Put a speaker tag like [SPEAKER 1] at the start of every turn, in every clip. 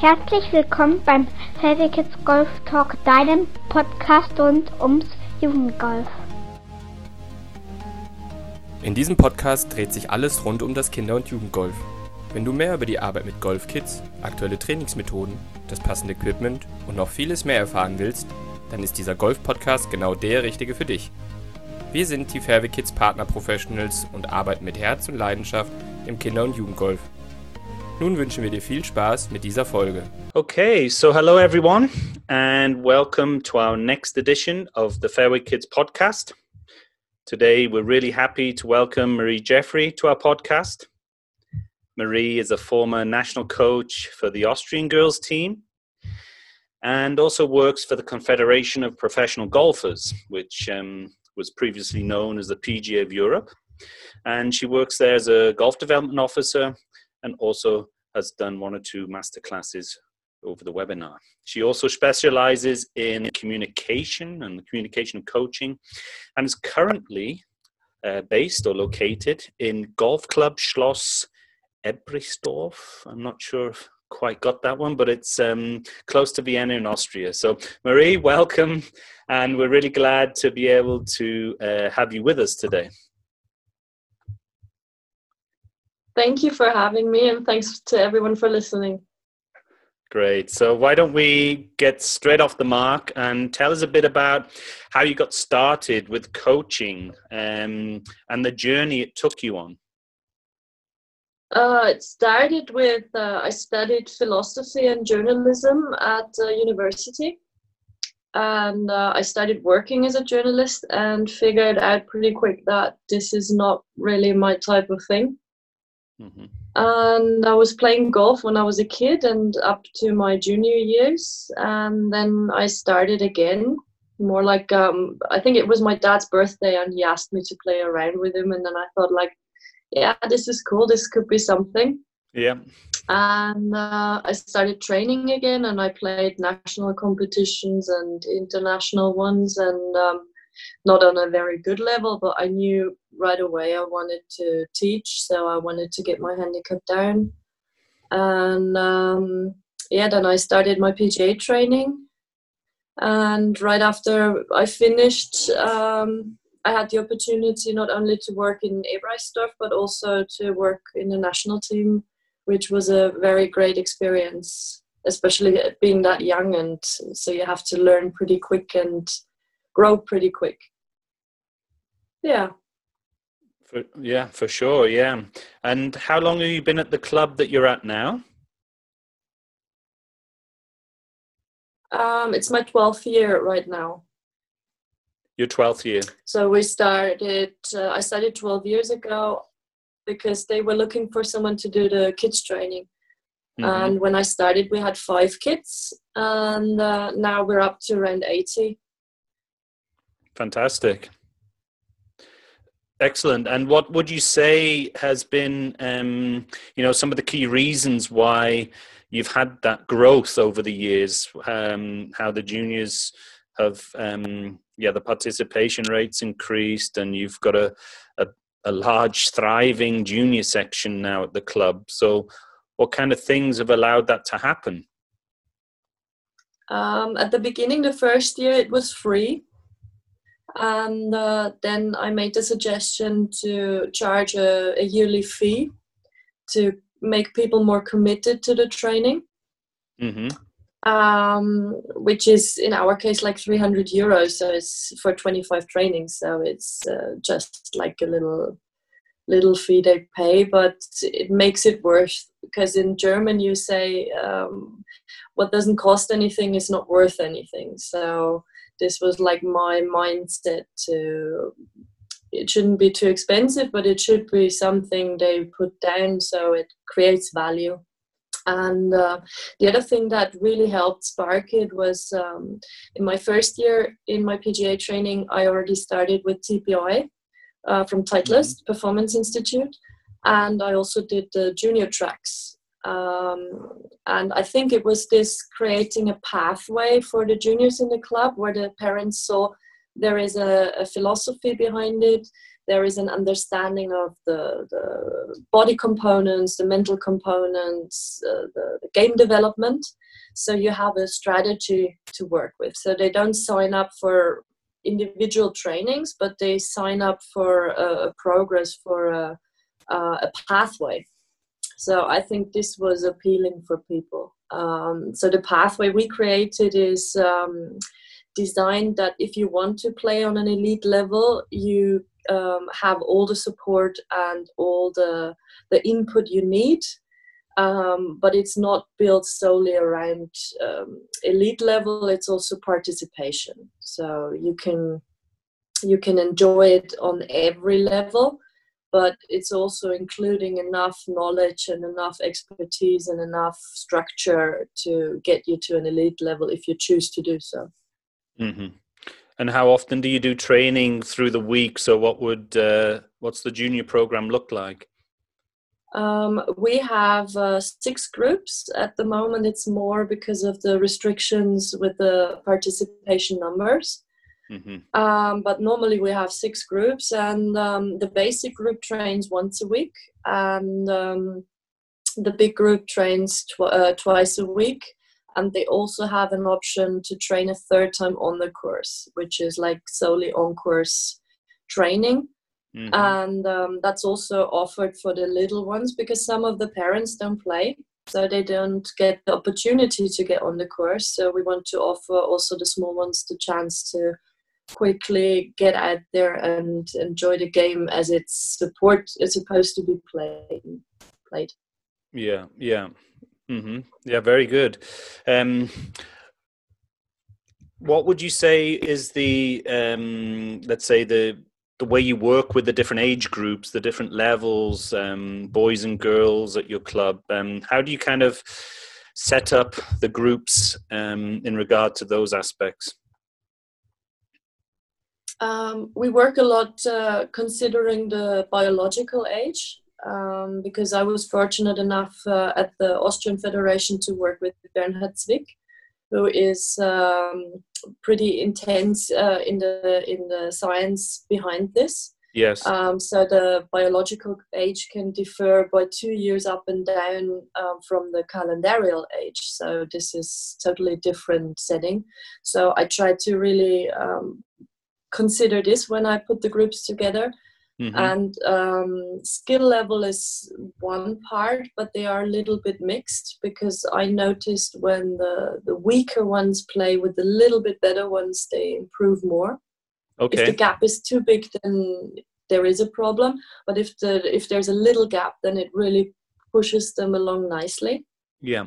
[SPEAKER 1] Herzlich willkommen beim Heavy Kids Golf Talk, deinem Podcast rund ums Jugendgolf.
[SPEAKER 2] In diesem Podcast dreht sich alles rund um das Kinder- und Jugendgolf. Wenn du mehr über die Arbeit mit Golfkids, aktuelle Trainingsmethoden, das passende Equipment und noch vieles mehr erfahren willst, dann ist dieser Golf-Podcast genau der richtige für dich. Wir sind die Fairway Kids Partner Professionals und arbeiten mit Herz und Leidenschaft im Kinder- und Jugendgolf. Nun wünschen wir dir viel Spaß mit dieser Folge.
[SPEAKER 3] Okay, so hello everyone, and welcome to our next edition of the Fairway Kids podcast. Today, we're really happy to welcome Marie Jeffrey to our podcast. Marie is a former national coach for the Austrian girls team and also works for the Confederation of Professional Golfers, which um, was previously known as the PGA of Europe. And she works there as a golf development officer and also has done one or two master classes over the webinar. She also specializes in communication and communication coaching and is currently uh, based or located in Golf Club Schloss Ebreichsdorf. I'm not sure if quite got that one, but it's um, close to Vienna in Austria. So, Marie, welcome, and we're really glad to be able to uh, have you with us today.
[SPEAKER 4] Thank you for having me, and thanks to everyone for listening.
[SPEAKER 3] Great. So, why don't we get straight off the mark and tell us a bit about how you got started with coaching um, and the journey it took you on?
[SPEAKER 4] Uh, it started with uh, I studied philosophy and journalism at uh, university, and uh, I started working as a journalist and figured out pretty quick that this is not really my type of thing. Mm-hmm. And I was playing golf when I was a kid and up to my junior years. And then I started again, more like um, I think it was my dad's birthday, and he asked me to play around with him. And then I thought, like, yeah, this is cool. This could be something.
[SPEAKER 3] Yeah.
[SPEAKER 4] And uh, I started training again, and I played national competitions and international ones, and um, not on a very good level, but I knew right away I wanted to teach, so I wanted to get my handicap down. And um, yeah, then I started my PGA training. And right after I finished, um, I had the opportunity not only to work in Ebreichsdorf, but also to work in the national team, which was a very great experience, especially being that young. And so you have to learn pretty quick and grow pretty quick. Yeah.
[SPEAKER 3] For, yeah, for sure. Yeah. And how long have you been at the club that you're at now?
[SPEAKER 4] Um, it's my 12th year right now.
[SPEAKER 3] Your 12th year.
[SPEAKER 4] So we started, uh, I started 12 years ago because they were looking for someone to do the kids training. Mm-hmm. And when I started, we had five kids, and uh, now we're up to around 80.
[SPEAKER 3] Fantastic. Excellent. And what would you say has been, um, you know, some of the key reasons why you've had that growth over the years? Um, how the juniors have, um, yeah, the participation rates increased, and you've got a, a, a large, thriving junior section now at the club. So, what kind of things have allowed that to happen?
[SPEAKER 4] Um, at the beginning, the first year, it was free and uh, then I made the suggestion to charge a, a, yearly fee to make people more committed to the training, mm-hmm. um, which is in our case like 300 euros. So it's for 25 trainings. So it's uh, just like a little little fee they pay, but it makes it worth because in German you say um, what doesn't cost anything is not worth anything. So this was like my mindset to it shouldn't be too expensive but it should be something they put down so it creates value and uh, the other thing that really helped spark it was um, in my first year in my pga training i already started with tpi uh, from titleist mm-hmm. performance institute and i also did the junior tracks um, and I think it was this creating a pathway for the juniors in the club where the parents saw there is a, a philosophy behind it. there is an understanding of the, the body components, the mental components, uh, the, the game development. So you have a strategy to work with. So they don't sign up for individual trainings, but they sign up for a, a progress for a, a, pathway. So I think this was appealing for people. Um, so the pathway we created is um, designed that if you want to play on an elite level, you um, have all the support and all the the input you need. Um, but it's not built solely around um, elite level. It's also participation. So you can you can enjoy it on every level, but it's also including enough knowledge and enough expertise and enough structure to get you to an elite level if you choose to do so.
[SPEAKER 3] Mm-hmm. And how often do you do training through the week? So, what would uh, what's the junior program look like?
[SPEAKER 4] Um, we have uh, six groups at the moment. It's more because of the restrictions with the participation numbers. Mm-hmm. Um, but normally we have six groups, and um, the basic group trains once a week, and um, the big group trains tw- uh, twice a week and they also have an option to train a third time on the course which is like solely on course training mm-hmm. and um, that's also offered for the little ones because some of the parents don't play so they don't get the opportunity to get on the course so we want to offer also the small ones the chance to quickly get out there and enjoy the game as it's support is supposed to be played played
[SPEAKER 3] yeah yeah Mm-hmm. Yeah, very good. Um, what would you say is the um, let's say the the way you work with the different age groups, the different levels, um, boys and girls at your club? Um, how do you kind of set up the groups um, in regard to those aspects?
[SPEAKER 4] Um, we work a lot uh, considering the biological age um, because I was fortunate enough uh, at the Austrian Federation to work with Bernhard Zwick, who is um, pretty intense uh, in the in the science behind this.
[SPEAKER 3] Yes.
[SPEAKER 4] Um, so the biological age can differ by two years up and down um, from the calendarial age. So this is totally different setting. So I try to really um, consider this when I put the groups together Mm-hmm. And um, skill level is one part, but they are a little bit mixed because I noticed when the, the weaker ones play with the little bit better ones, they improve more.
[SPEAKER 3] Okay.
[SPEAKER 4] If the gap is too big, then there is a problem. But if the if there's a little gap, then it really pushes them along nicely.
[SPEAKER 3] Yeah.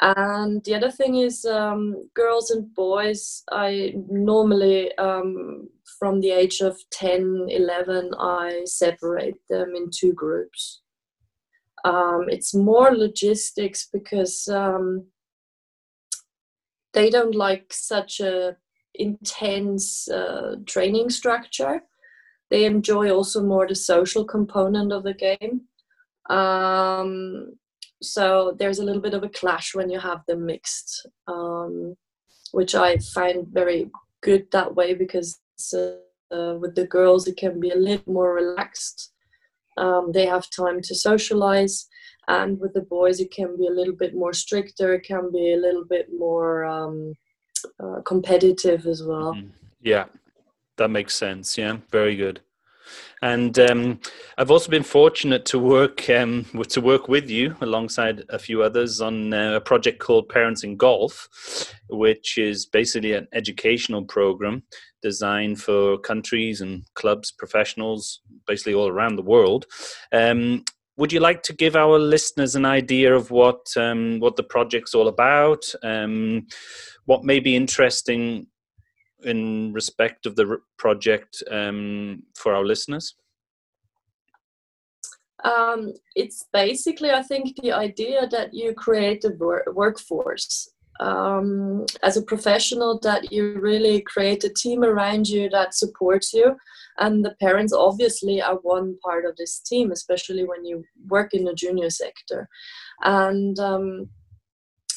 [SPEAKER 4] And the other thing is, um, girls and boys, I normally, um, from the age of 10, 11, I separate them in two groups. Um, it's more logistics because um, they don't like such a intense uh, training structure. They enjoy also more the social component of the game. Um, so there's a little bit of a clash when you have them mixed um, which i find very good that way because uh, with the girls it can be a little more relaxed. Um, they have time to socialize and with the boys it can be a little bit more stricter it can be a little bit more um, uh, competitive as well. Mm-hmm.
[SPEAKER 3] yeah that makes sense. Yeah very good and um, I've also been fortunate to work um, to work with you alongside a few others on uh, a project called Parents in Golf, which is basically an educational program designed for countries and clubs, professionals, basically all around the world. Um, would you like to give our listeners an idea of what um, what the project's all about? Um, what may be interesting in respect of the project um, for our listeners?
[SPEAKER 4] Um, it's basically, I think, the idea that you create a wor- workforce um, as a professional, that you really create a team around you that supports you. And the parents obviously are one part of this team, especially when you work in the junior sector. And um,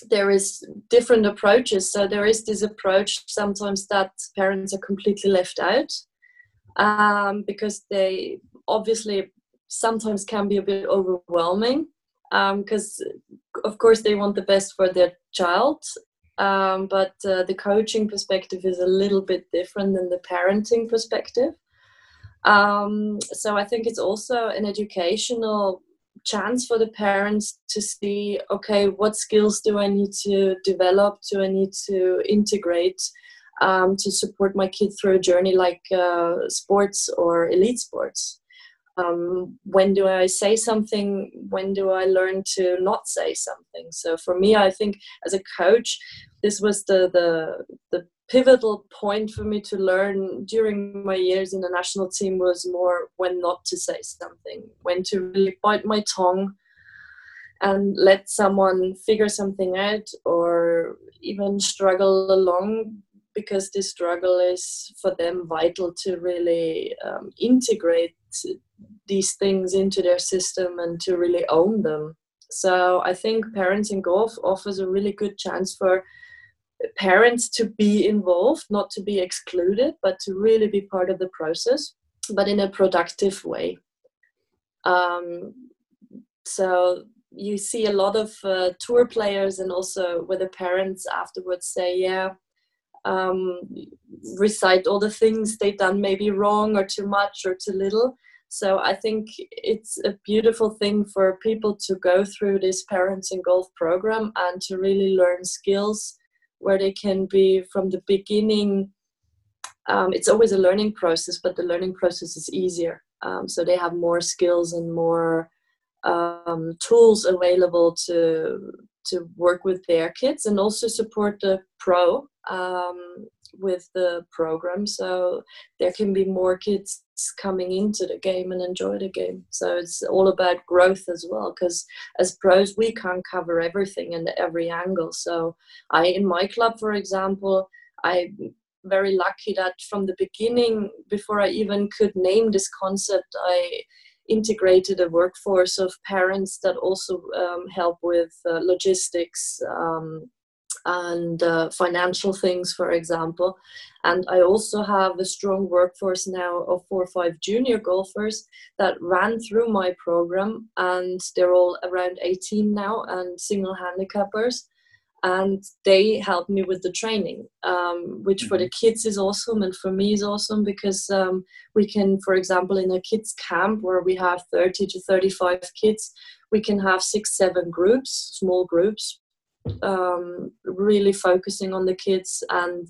[SPEAKER 4] there is different approaches. So there is this approach sometimes that parents are completely left out. um, because they obviously sometimes can be a bit overwhelming because um, of course they want the best for their child um, but uh, the coaching perspective is a little bit different than the parenting perspective um, so i think it's also an educational chance for the parents to see okay what skills do i need to develop? Do i need to integrate um, to support my kid through a journey like uh, sports or elite sports? Um, when do i say something? When do i learn to not say something? So for me i think as a coach this was the the, the pivotal point for me to learn during my years in the national team was more when not to say something, when to really bite my tongue and let someone figure something out or even struggle along because this struggle is for them vital to really um, integrate these things into their system and to really own them. So I think parents in Golf offers a really good chance for parents to be involved, not to be excluded, but to really be part of the process, but in a productive way. Um, so you see a lot of uh, tour players and also where the parents afterwards say, yeah, um, recite all the things they've done maybe wrong or too much or too little. So I think it's a beautiful thing for people to go through this Parents in Golf program and to really learn skills where they can be from the beginning um, it's always a learning process but the learning process is easier. Um, so they have more skills and more um, tools available to to work with their kids and also support the pro um, with the program so there can be more kids coming into the game and enjoy the game. So it's all about growth as well because as pros we can't cover everything and every angle. So i in my club for example i very lucky that from the beginning before i even could name this concept i integrated a workforce of parents that also um, help with uh, logistics um, and uh, financial things, for example. And I also have a strong workforce now of four or five junior golfers that ran through my program, and they're all around 18 now and single handicappers. And they help me with the training, um, which for the mm-hmm. kids is awesome, and for me is awesome because um, we can, for example, in a kids camp where we have 30 to 35 kids, we can have six, seven groups, small groups, um, really focusing on the kids and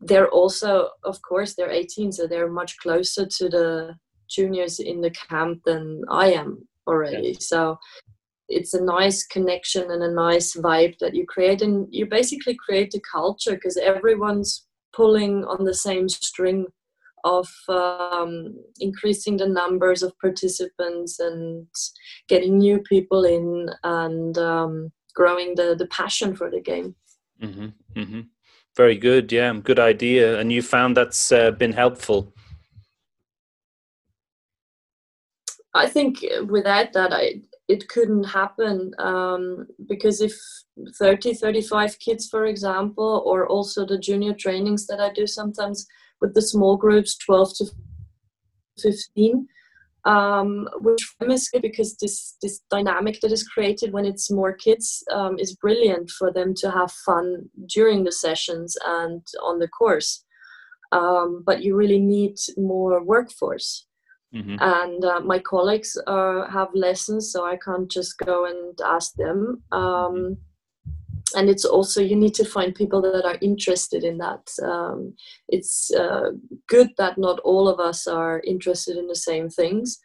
[SPEAKER 4] they're also of course they're 18 so they're much closer to the juniors in the camp than i am already yeah. so it's a nice connection and a nice vibe that you create and you basically create a culture because everyone's pulling on the same string of um, increasing the numbers of participants and getting new people in and um, growing the the passion for the game.
[SPEAKER 3] Mm-hmm, mm-hmm. Very good, yeah, good idea. And you found that's uh, been helpful.
[SPEAKER 4] I think without that, I it couldn't happen um, because if 30 35 kids for example or also the junior trainings that i do sometimes with the small groups 12 to 15 um, which is good because this this dynamic that is created when it's more kids um, is brilliant for them to have fun during the sessions and on the course. Um, but you really need more workforce. Mm-hmm. And uh, my colleagues uh, have lessons, so I can't just go and ask them. Um, and it's also you need to find people that are interested in that. Um, it's uh, good that not all of us are interested in the same things.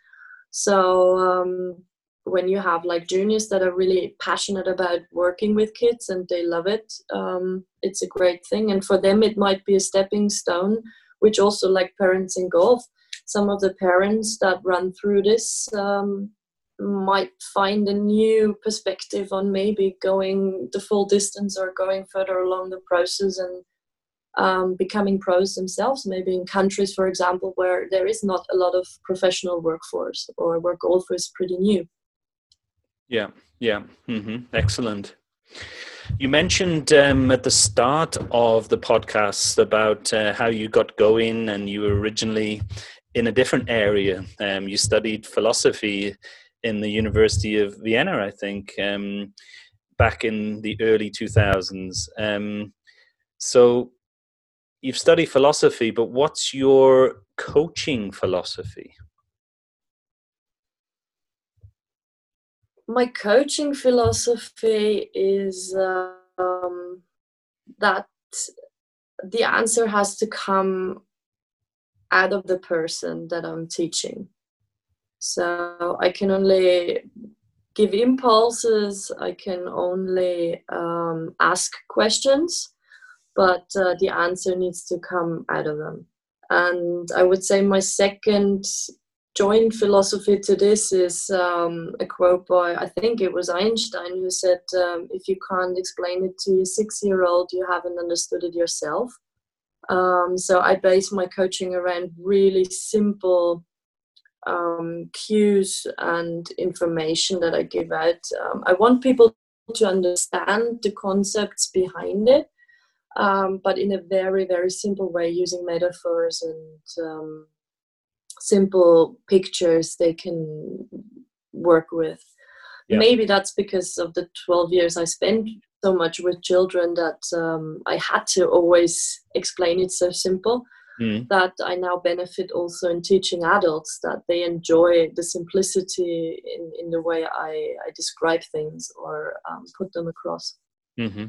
[SPEAKER 4] So um, when you have like juniors that are really passionate about working with kids and they love it um, it's a great thing. And for them it might be a stepping stone which also like Parents in Golf some of the parents that run through this um, might find a new perspective on maybe going the full distance or going further along the process and um, becoming pros themselves, maybe in countries, for example, where there is not a lot of professional workforce or where golf is pretty new.
[SPEAKER 3] Yeah, yeah, mm-hmm. excellent. You mentioned um, at the start of the podcast about uh, how you got going, and you were originally in a different area. Um, you studied philosophy in the University of Vienna, I think, um, back in the early 2000s. Um, so you've studied philosophy, but what's your coaching philosophy?
[SPEAKER 4] My coaching philosophy is um, that the answer has to come out of the person that I'm teaching. So I can only give impulses, I can only um, ask questions, but uh, the answer needs to come out of them. And I would say my second joint philosophy to this is um, a quote by, I think it was Einstein, who said, um, If you can't explain it to a six year old, you haven't understood it yourself. Um, so I base my coaching around really simple um, cues and information that I give out. Um, I want people to understand the concepts behind it, um, but in a very, very simple way using metaphors and um, simple pictures they can work with. Yeah. Maybe that's because of the 12 years I spent so much with children that um, I had to always explain it so simple mm. that I now benefit also in teaching adults that they enjoy the simplicity in, in the way I, I describe things or um, put them across.
[SPEAKER 3] Mm-hmm.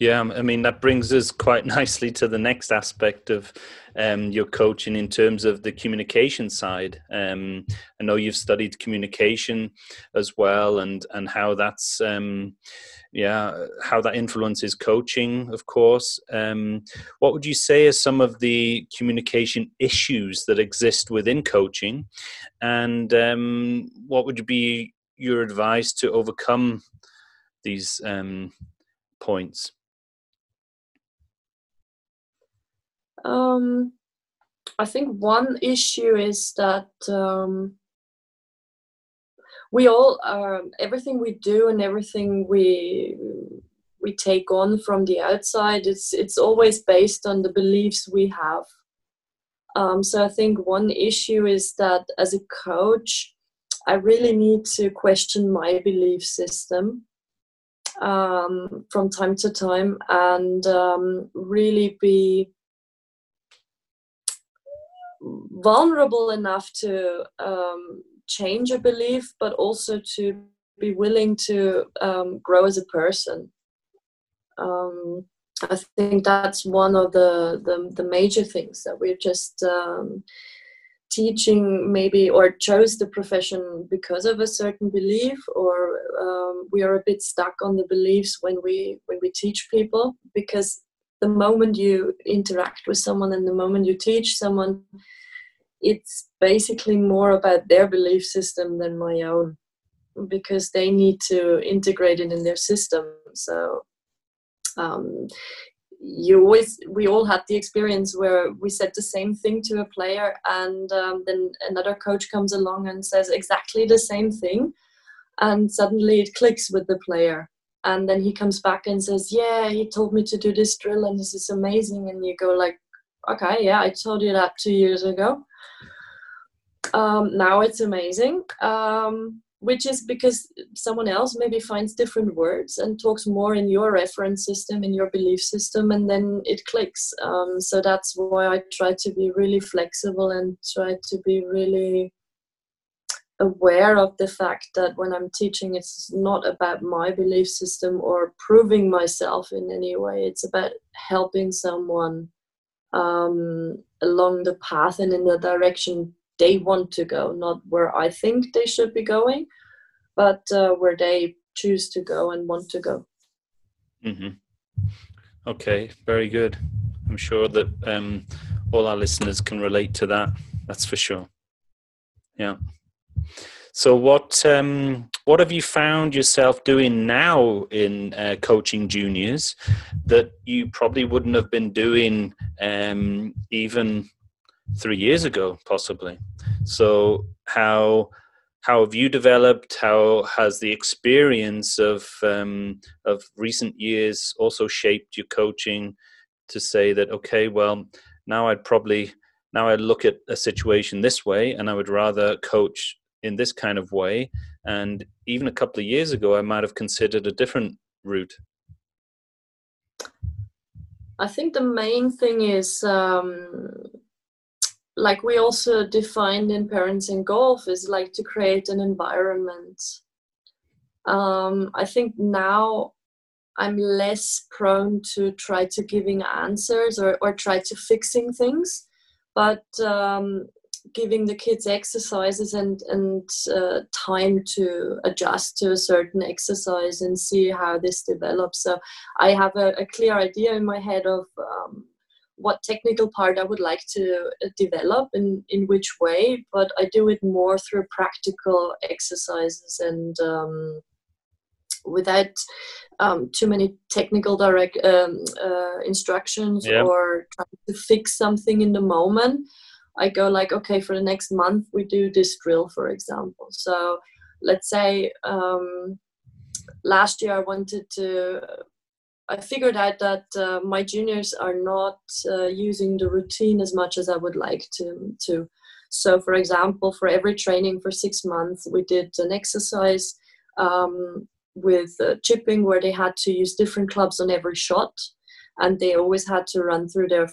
[SPEAKER 3] Yeah, I mean, that brings us quite nicely to the next aspect of um, your coaching in terms of the communication side. Um, I know you've studied communication as well and, and how that's, um, yeah, how that influences coaching, of course. Um, what would you say are some of the communication issues that exist within coaching? And um, what would be your advice to overcome these um, points?
[SPEAKER 4] Um, I think one issue is that um, we all um, everything we do and everything we we take on from the outside it's it's always based on the beliefs we have. Um, so I think one issue is that as a coach, I really need to question my belief system um, from time to time and um, really be vulnerable enough to um, change a belief, but also to be willing to um, grow as a person. Um, I think that's one of the, the, the major things that we're just um, teaching, maybe, or chose the profession because of a certain belief, or um, we are a bit stuck on the beliefs when we when we teach people because the moment you interact with someone and the moment you teach someone it's basically more about their belief system than my own because they need to integrate it in their system. So um, you always we all had the experience where we said the same thing to a player and um, then another coach comes along and says exactly the same thing and suddenly it clicks with the player and then he comes back and says yeah he told me to do this drill and this is amazing. And you go like okay yeah i told you that two years ago. Um, now it's amazing um, which is because someone else maybe finds different words and talks more in your reference system in your belief system and then it clicks. Um, so that's why i try to be really flexible and try to be really aware of the fact that when I'm teaching, it's not about my belief system or proving myself in any way. It's about helping someone um, along the path and in the direction they want to go, not where I think they should be going, but uh, where they choose to go and want to go.
[SPEAKER 3] Mm-hmm. Okay, very good. I'm sure that um, all our listeners can relate to that. That's for sure. Yeah. So what um, what have you found yourself doing now in uh, coaching juniors that you probably wouldn't have been doing um, even three years ago, possibly? So how how have you developed? How has the experience of um, of recent years also shaped your coaching to say that okay, well, now I'd probably now I look at a situation this way and I would rather coach in this kind of way. And even a couple of years ago, I might have considered a different route.
[SPEAKER 4] I think the main thing is um, like we also defined in parents in golf is like to create an environment. Um, I think now I'm less prone to try to giving answers or, or try to fixing things, but um, giving the kids exercises and and uh, time to adjust to a certain exercise and see how this develops. So I have a, a clear idea in my head of um, what technical part I would like to uh, develop and in which way, but I do it more through practical exercises and um, without um, too many technical direct um, uh, instructions
[SPEAKER 3] Yeah.
[SPEAKER 4] or trying to fix something in the moment. I go like, okay, for the next month we do this drill, for example. So let's say um, last year I wanted to. I figured out that uh, my juniors are not uh, using the routine as much as I would like to. To so, for example, for every training for six months, we did an exercise um, with uh, chipping where they had to use different clubs on every shot and they always had to run through their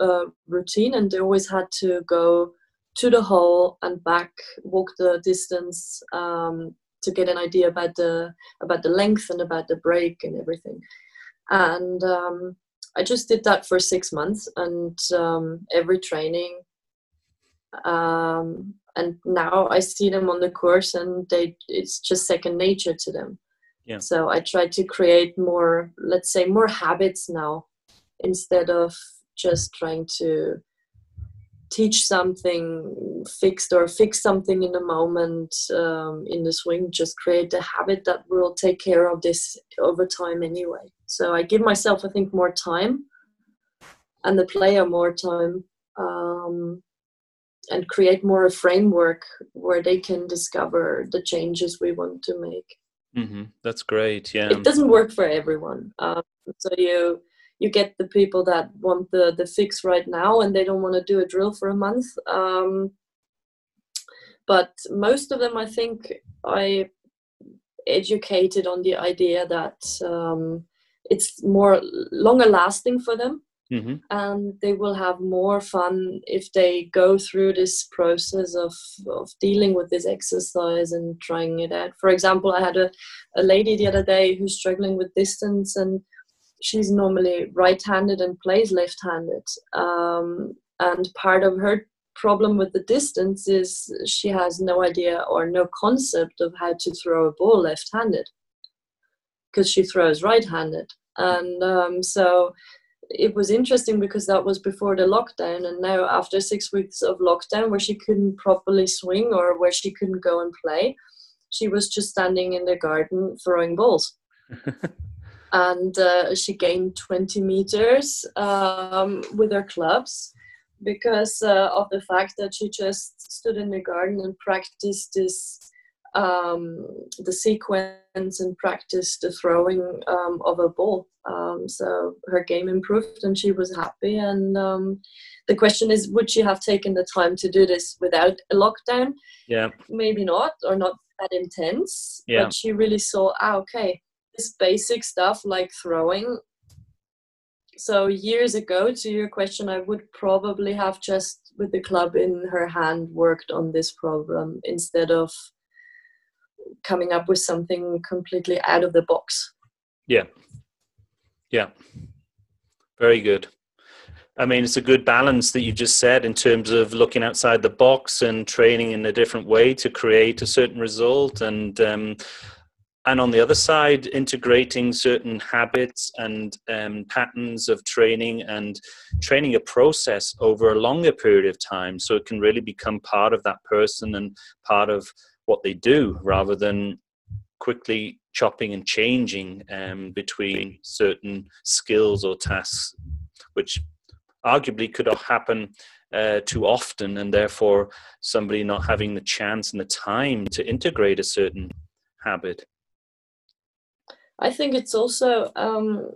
[SPEAKER 4] uh, routine and they always had to go to the hole and back walk the distance um, to get an idea about the about the length and about the break and everything and um, i just did that for six months and um, every training um, and now I see them on the course, and they it's just second nature to them.
[SPEAKER 3] Yeah.
[SPEAKER 4] So I try to create more, let's say, more habits now, instead of just trying to teach something fixed or fix something in the moment um, in the swing. Just create a habit that will take care of this over time anyway. So I give myself, I think, more time, and the player more time. Um, and create more a framework where they can discover the changes we want to make.
[SPEAKER 3] hmm That's great. Yeah.
[SPEAKER 4] It doesn't work for everyone. Um, so you you get the people that want the the fix right now and they don't want to do a drill for a month. Um, but most of them, I think, I educated on the idea that um, it's more longer lasting for them
[SPEAKER 3] hmm
[SPEAKER 4] and they will have more fun if they go through this process of, of dealing with this exercise and trying it out. For example, I had a, a lady the other day who's struggling with distance and she's normally right handed and plays left handed. Um, and part of her problem with the distance is she has no idea or no concept of how to throw a ball left handed because she throws right handed. And um, so it was interesting because that was before the lockdown and now after six weeks of lockdown where she couldn't properly swing or where she couldn't go and play she was just standing in the garden throwing balls and uh, she gained 20 meters um, with her clubs because uh, of the fact that she just stood in the garden and practiced this um, the sequence and practiced the throwing um, of a ball. Um, so her game improved and she was happy. And um, the question is, would she have taken the time to do this without a lockdown?
[SPEAKER 3] Yeah.
[SPEAKER 4] Maybe not, or not that intense.
[SPEAKER 3] Yeah.
[SPEAKER 4] But she really saw, ah, okay, basic stuff like throwing. So years ago, to your question, I would probably have just with the club in her hand worked on this problem instead of coming up with something completely out of the box.
[SPEAKER 3] Yeah. Yeah. Very good. I mean, it's a good balance that you just said in terms of looking outside the box and training in a different way to create a certain result, and um, and on the other side, integrating certain habits and um, patterns of training and training a process over a longer period of time, so it can really become part of that person and part of what they do, rather than quickly chopping and changing um, between certain skills or tasks, which arguably could happen uh, too often, and therefore somebody not having the chance and the time to integrate a certain habit.
[SPEAKER 4] I think it's also um,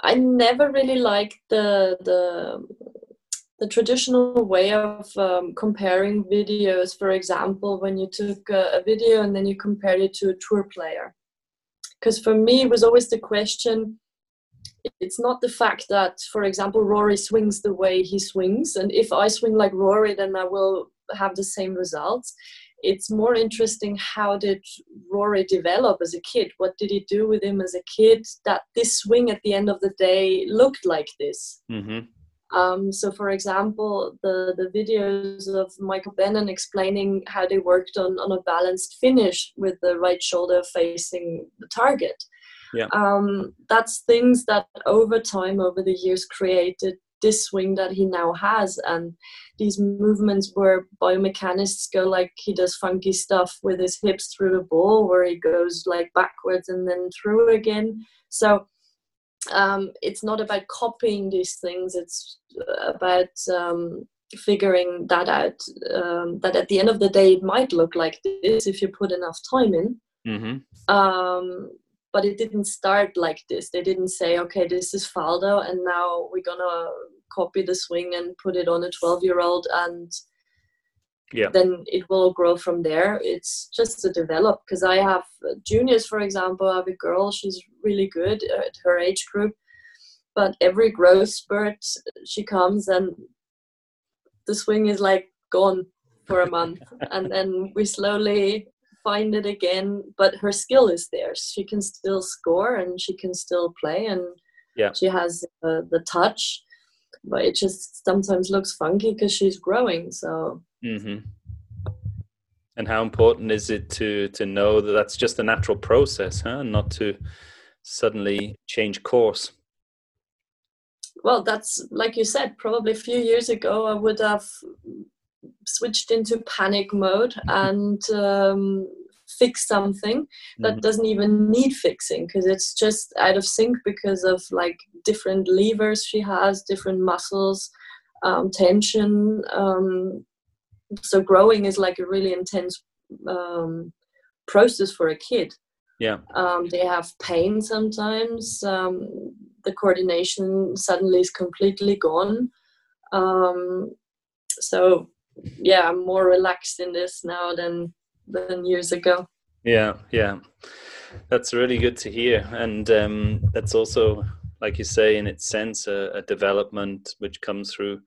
[SPEAKER 4] I never really liked the the the traditional way of um, comparing videos, for example, when you took a, a, video and then you compared it to a tour player. Because for me, it was always the question it's not the fact that, for example, Rory swings the way he swings, and if I swing like Rory, then I will have the same results. It's more interesting how did Rory develop as a kid? What did he do with him as a kid that this swing at the end of the day looked like this?
[SPEAKER 3] Mm-hmm.
[SPEAKER 4] Um, so, for example, the, the videos of Michael Bannon explaining how they worked on, on a balanced finish with the right shoulder facing the target.
[SPEAKER 3] Yeah.
[SPEAKER 4] Um, that's things that over time, over the years, created this swing that he now has. And these movements where biomechanists go like he does funky stuff with his hips through the ball, where he goes like backwards and then through again. So um, it's not about copying these things it's about um, figuring that out um, that at the end of the day it might look like this if you put enough time in
[SPEAKER 3] mm-hmm.
[SPEAKER 4] But it didn't start like this. They didn't say okay this is faldo and now we're gonna copy the swing and put it on a 12 year old and
[SPEAKER 3] yeah.
[SPEAKER 4] then it will grow from there. It's just to develop because i have uh, juniors for example i have a girl she's really good at her age group but every growth spurt she comes and the swing is like gone for a month and then we slowly find it again but her skill is there she can still score and she can still play and
[SPEAKER 3] yeah
[SPEAKER 4] she has uh, the touch but it just sometimes looks funky because she's growing so
[SPEAKER 3] Mm-hmm. And how important is it to to know that that's just a natural process, huh? Not to suddenly change course.
[SPEAKER 4] Well, that's like you said. Probably a few years ago, I would have switched into panic mode and um, fix something that mm-hmm. doesn't even need fixing because it's just out of sync because of like different levers she has, different muscles, um, tension. Um, so growing is like a really intense um, process for a kid
[SPEAKER 3] yeah
[SPEAKER 4] um, they have pain sometimes um, the coordination suddenly is completely gone um, so yeah i'm more relaxed in this now than than years ago
[SPEAKER 3] yeah yeah that's really good to hear and um, that's also like you say in its sense a, a development which comes through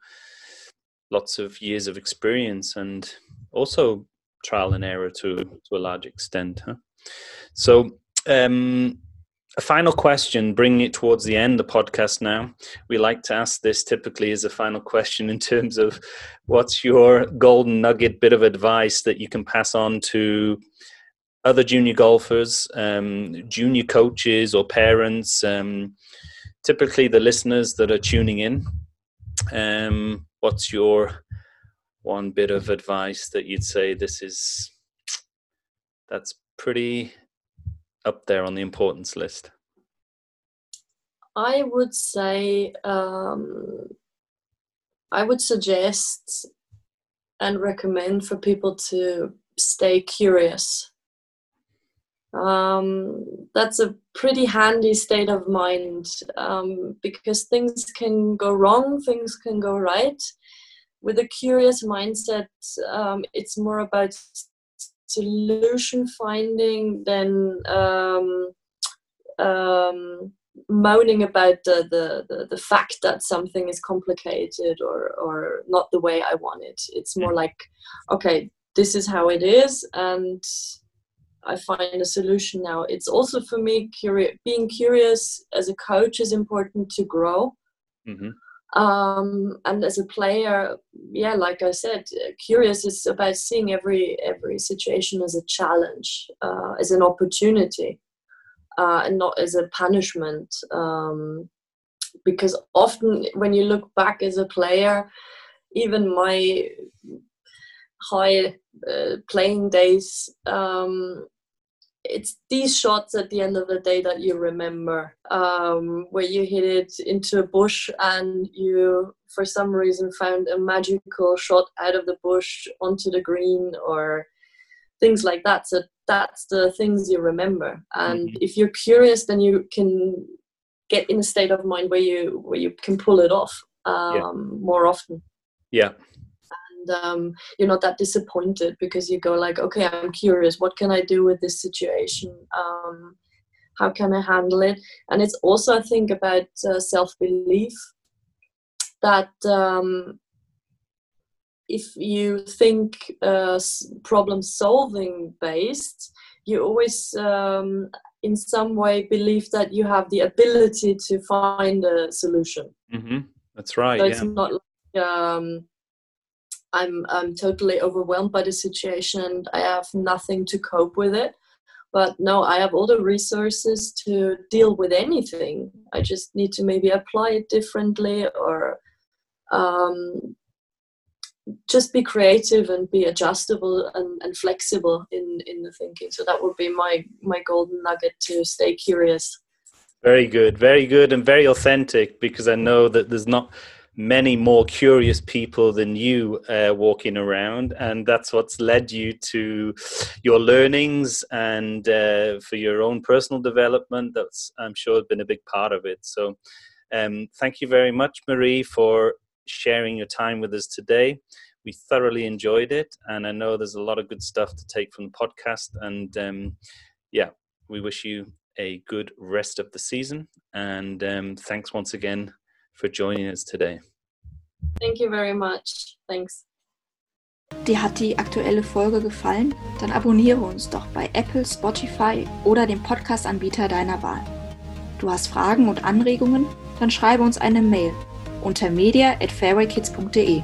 [SPEAKER 3] lots of years of experience and also trial and error to to a large extent. Huh? So, um, a final question, bringing it towards the end the podcast now. We like to ask this typically as a final question in terms of what's your golden nugget bit of advice that you can pass on to other junior golfers, um, junior coaches, or parents. Um, typically, the listeners that are tuning in. Um, what's your one bit of advice that you'd say this is that's pretty up there on the importance list?
[SPEAKER 4] I would say um, I would suggest and recommend for people to stay curious. Um, that's a pretty handy state of mind um, because things can go wrong, things can go right. With a curious mindset, um, it's more about solution finding than um, um, moaning about the, the, the, the, fact that something is complicated or, or not the way I want it. It's more like, okay, this is how it is, and I find a solution now. It's also for me curious. Being curious as a coach is important to grow.
[SPEAKER 3] Mm-hmm.
[SPEAKER 4] Um, and as a player, yeah, like I said, curious is about seeing every every situation as a challenge, uh, as an opportunity, uh, and not as a punishment. Um, because often, when you look back as a player, even my high uh, playing days um, it's these shots at the end of the day that you remember um, where you hit it into a bush and you for some reason found a magical shot out of the bush onto the green or things like that so that's the things you remember and mm-hmm. if you're curious then you can get in a state of mind where you where you can pull it off um, yeah. more often
[SPEAKER 3] Yeah.
[SPEAKER 4] And um, you're not that disappointed because you go like, okay, I'm curious. What can I do with this situation? Um, how can I handle it? And it's also, I think, about uh, self belief that um, if you think uh, problem solving based, you always um, in some way believe that you have the ability to find a solution.
[SPEAKER 3] Mm-hmm. That's right.
[SPEAKER 4] So it's not like um, I'm I'm totally overwhelmed by the situation I have nothing to cope with it. But no, I have all the resources to deal with anything. I just need to maybe apply it differently or um, just be creative and be adjustable and, and flexible in, in the thinking. So that would be my, my golden nugget to stay curious.
[SPEAKER 3] Very good, very good, and very authentic because I know that there's not many more curious people than you uh, walking around, and that's what's led you to your learnings and uh, for your own personal development. That's, I'm sure, been a big part of it. So, um, thank you very much, Marie, for sharing your time with us today. We thoroughly enjoyed it, and I know there's a lot of good stuff to take from the podcast. And um, yeah, we wish you a good rest of the season. And um, thanks once again for joining us today.
[SPEAKER 4] Thank you very much. Thanks.
[SPEAKER 1] Dir hat die aktuelle Folge gefallen? Dann abonniere uns doch bei Apple, Spotify oder dem Podcast-Anbieter deiner Wahl. Du hast Fragen und Anregungen? Dann schreibe uns eine Mail unter media at fairwaykids.de.